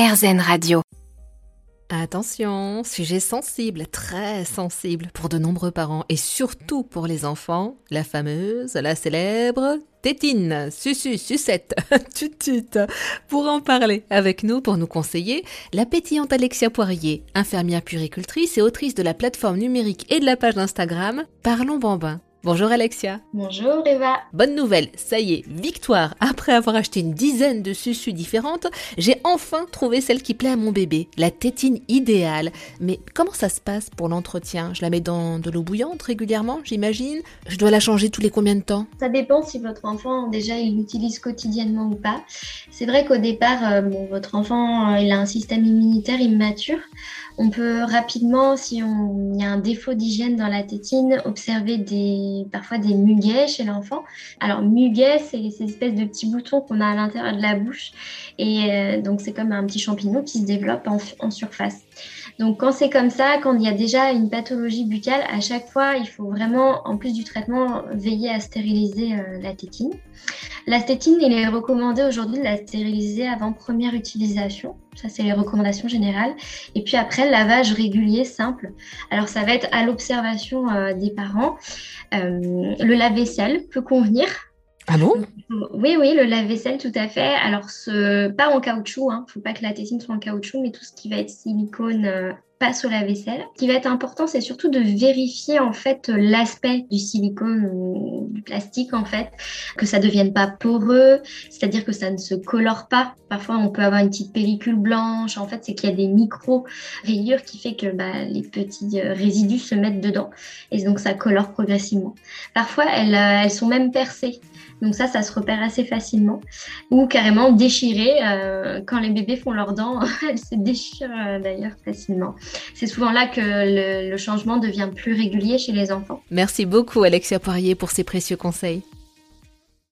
RZN Radio. Attention, sujet sensible, très sensible pour de nombreux parents et surtout pour les enfants, la fameuse, la célèbre tétine, susu, sucette, tutut. Pour en parler avec nous, pour nous conseiller, la pétillante Alexia Poirier, infirmière puricultrice et autrice de la plateforme numérique et de la page d'Instagram Parlons Bambin. Bonjour Alexia. Bonjour Eva. Bonne nouvelle, ça y est, victoire. Après avoir acheté une dizaine de susus différentes, j'ai enfin trouvé celle qui plaît à mon bébé, la tétine idéale. Mais comment ça se passe pour l'entretien? Je la mets dans de l'eau bouillante régulièrement, j'imagine? Je dois la changer tous les combien de temps? Ça dépend si votre enfant déjà il l'utilise quotidiennement ou pas. C'est vrai qu'au départ, euh, votre enfant euh, il a un système immunitaire immature. On peut rapidement, si on, il y a un défaut d'hygiène dans la tétine, observer des, parfois des muguets chez l'enfant. Alors, muguet, c'est ces espèces de petits boutons qu'on a à l'intérieur de la bouche. Et euh, donc, c'est comme un petit champignon qui se développe en surface. Donc quand c'est comme ça, quand il y a déjà une pathologie buccale, à chaque fois, il faut vraiment, en plus du traitement, veiller à stériliser euh, la tétine. La tétine, il est recommandé aujourd'hui de la stériliser avant première utilisation. Ça, c'est les recommandations générales. Et puis après, lavage régulier, simple. Alors ça va être à l'observation euh, des parents. Euh, le lave-vaisselle peut convenir ah bon? Oui, oui, le lave-vaisselle, tout à fait. Alors, ce, pas en caoutchouc, il hein. ne faut pas que la tétine soit en caoutchouc, mais tout ce qui va être silicone euh, passe au lave-vaisselle. Ce qui va être important, c'est surtout de vérifier en fait l'aspect du silicone ou du plastique en fait, que ça ne devienne pas poreux, c'est-à-dire que ça ne se colore pas. Parfois, on peut avoir une petite pellicule blanche. En fait, c'est qu'il y a des micro rayures qui fait que bah, les petits euh, résidus se mettent dedans et donc ça colore progressivement. Parfois, elles, euh, elles sont même percées. Donc ça, ça se repère assez facilement. Ou carrément déchirées. Euh, quand les bébés font leurs dents, elles se déchirent euh, d'ailleurs facilement. C'est souvent là que le, le changement devient plus régulier chez les enfants. Merci beaucoup Alexia Poirier pour ces précieux conseils.